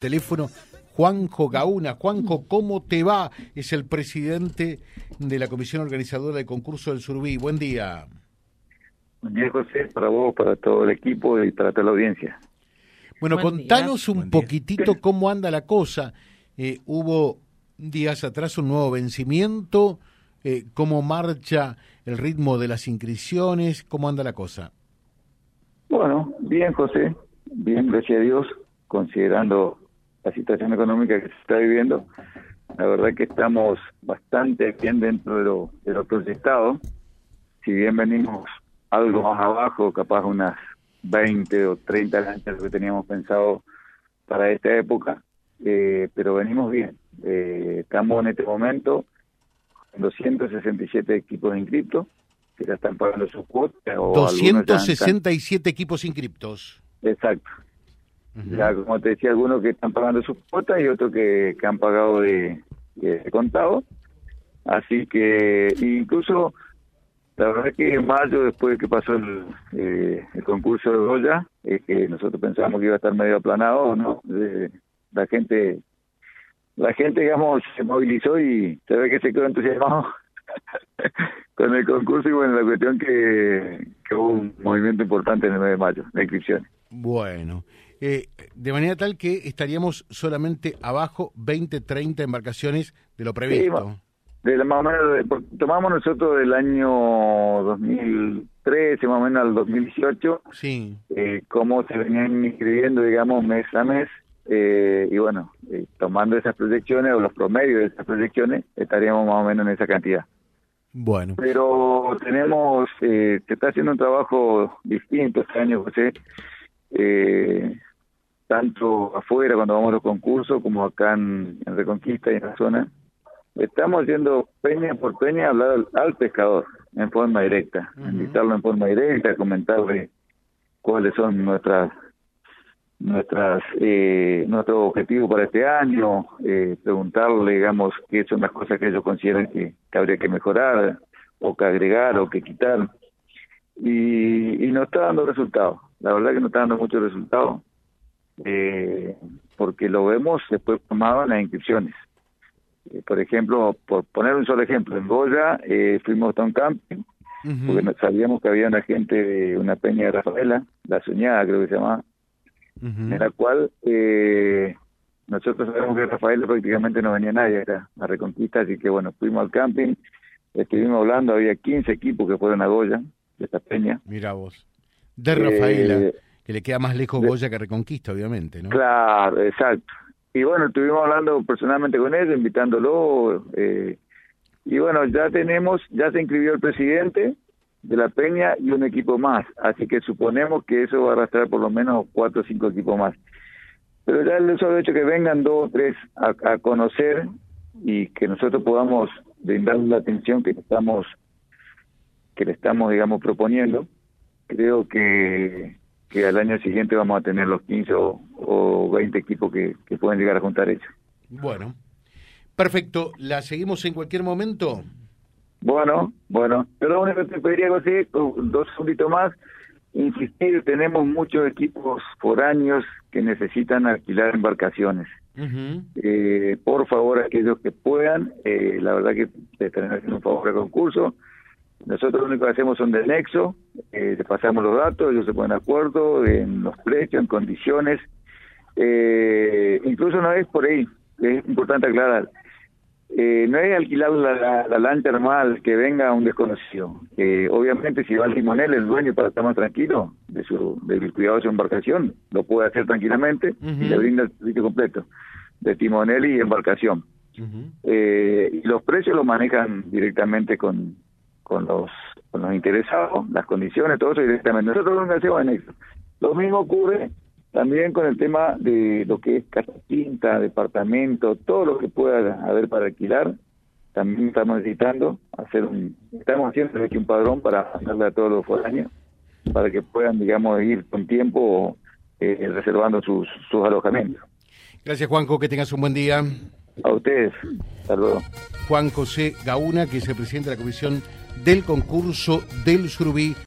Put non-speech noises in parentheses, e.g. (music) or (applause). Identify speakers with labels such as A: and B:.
A: teléfono Juanjo Gauna. Juanjo, ¿cómo te va? Es el presidente de la comisión organizadora del concurso del Surbí. Buen día.
B: Buen día, José, para vos, para todo el equipo y para toda la audiencia.
A: Bueno, contanos un poquitito cómo anda la cosa. Eh, hubo días atrás un nuevo vencimiento. Eh, ¿Cómo marcha el ritmo de las inscripciones? ¿Cómo anda la cosa?
B: Bueno, bien, José. Bien, gracias a Dios, considerando la situación económica que se está viviendo, la verdad que estamos bastante bien dentro de lo, de lo proyectado. Si bien venimos algo más abajo, capaz unas 20 o 30 lanchas que teníamos pensado para esta época, eh, pero venimos bien. Eh, estamos en este momento con 267 equipos inscritos que ya están pagando sus cuotas.
A: 267 equipos inscriptos.
B: Exacto. Ya, como te decía, algunos que están pagando sus cuotas y otros que, han pagado de, contado. Así que incluso, la verdad es que en mayo, después de que pasó el, eh, el concurso de Goya, es que nosotros pensábamos que iba a estar medio aplanado, ¿no? la gente, la gente, digamos, se movilizó y se ve que se quedó entusiasmado (laughs) con el concurso y bueno, la cuestión que, que hubo un movimiento importante en el mes de mayo, de inscripciones.
A: Bueno, eh, de manera tal que estaríamos solamente abajo 20, 30 embarcaciones de lo previsto.
B: de la, más o menos, tomamos nosotros del año 2013, más o menos al 2018,
A: sí.
B: eh, cómo se venían inscribiendo, digamos, mes a mes. Eh, y bueno, eh, tomando esas proyecciones o los promedios de esas proyecciones, estaríamos más o menos en esa cantidad.
A: Bueno.
B: Pero tenemos, eh, se está haciendo un trabajo distinto este año, José. Eh, tanto afuera cuando vamos a los concursos como acá en, Reconquista y en la zona, estamos yendo peña por peña a hablar al, pescador en forma directa, invitarlo en forma directa, comentarle cuáles son nuestras nuestras eh, nuestro objetivo para este año, eh, preguntarle, digamos, qué son las cosas que ellos consideran que, habría que mejorar o que agregar o que quitar. Y, y no está dando resultados. La verdad que no está dando muchos resultados eh, porque lo vemos después tomado en las inscripciones. Eh, por ejemplo, por poner un solo ejemplo, en Goya eh, fuimos a un camping, porque sabíamos que había una gente de una peña de Rafaela, la soñada creo que se llamaba, en la cual eh, nosotros sabemos que Rafaela prácticamente no venía nadie, era la reconquista, así que bueno, fuimos al camping, estuvimos hablando, había 15 equipos que fueron a Goya, de esta peña.
A: Mira vos, de Rafaela. Que le queda más lejos Goya que Reconquista, obviamente, ¿no?
B: Claro, exacto. Y bueno, estuvimos hablando personalmente con él, invitándolo, eh, y bueno, ya tenemos, ya se inscribió el presidente de la Peña y un equipo más, así que suponemos que eso va a arrastrar por lo menos cuatro o cinco equipos más. Pero ya el solo hecho que vengan dos o tres a, a conocer y que nosotros podamos brindar la atención que estamos que le estamos digamos proponiendo creo que que al año siguiente vamos a tener los 15 o, 20 equipos que, pueden llegar a juntar ellos.
A: Bueno, perfecto. ¿La seguimos en cualquier momento?
B: Bueno, bueno. Pero lo único que te pediría, José, dos segunditos más, insistir, tenemos muchos equipos por años que necesitan alquilar embarcaciones. eh, por favor, aquellos que puedan, eh, la verdad que te estarán haciendo un favor al concurso, nosotros lo único que hacemos son de nexo, eh, le pasamos los datos, ellos se ponen de acuerdo en los precios, en condiciones. Eh, incluso no es por ahí, es importante aclarar. Eh, no es alquilar la, la, lancha normal que venga un desconocido. obviamente, si va al timonel, el dueño para estar más tranquilo de su, del cuidado de su embarcación, lo puede hacer tranquilamente y le brinda el servicio completo de timonel y embarcación. eh, y los precios los manejan directamente con, con los, con los interesados, las condiciones, todo eso directamente. Nosotros lo hacemos en eso. Lo mismo ocurre también con el tema de lo que es casa quinta, departamento, todo lo que pueda haber para alquilar. También estamos necesitando hacer un, estamos haciendo aquí un padrón para mandarle a todos los foráneos para que puedan, digamos, ir con tiempo eh, reservando sus, sus alojamientos.
A: Gracias, Juanjo, que tengas un buen día.
B: A ustedes. Hasta
A: Juan José Gauna, que es el presidente de la Comisión del concurso del Surubí.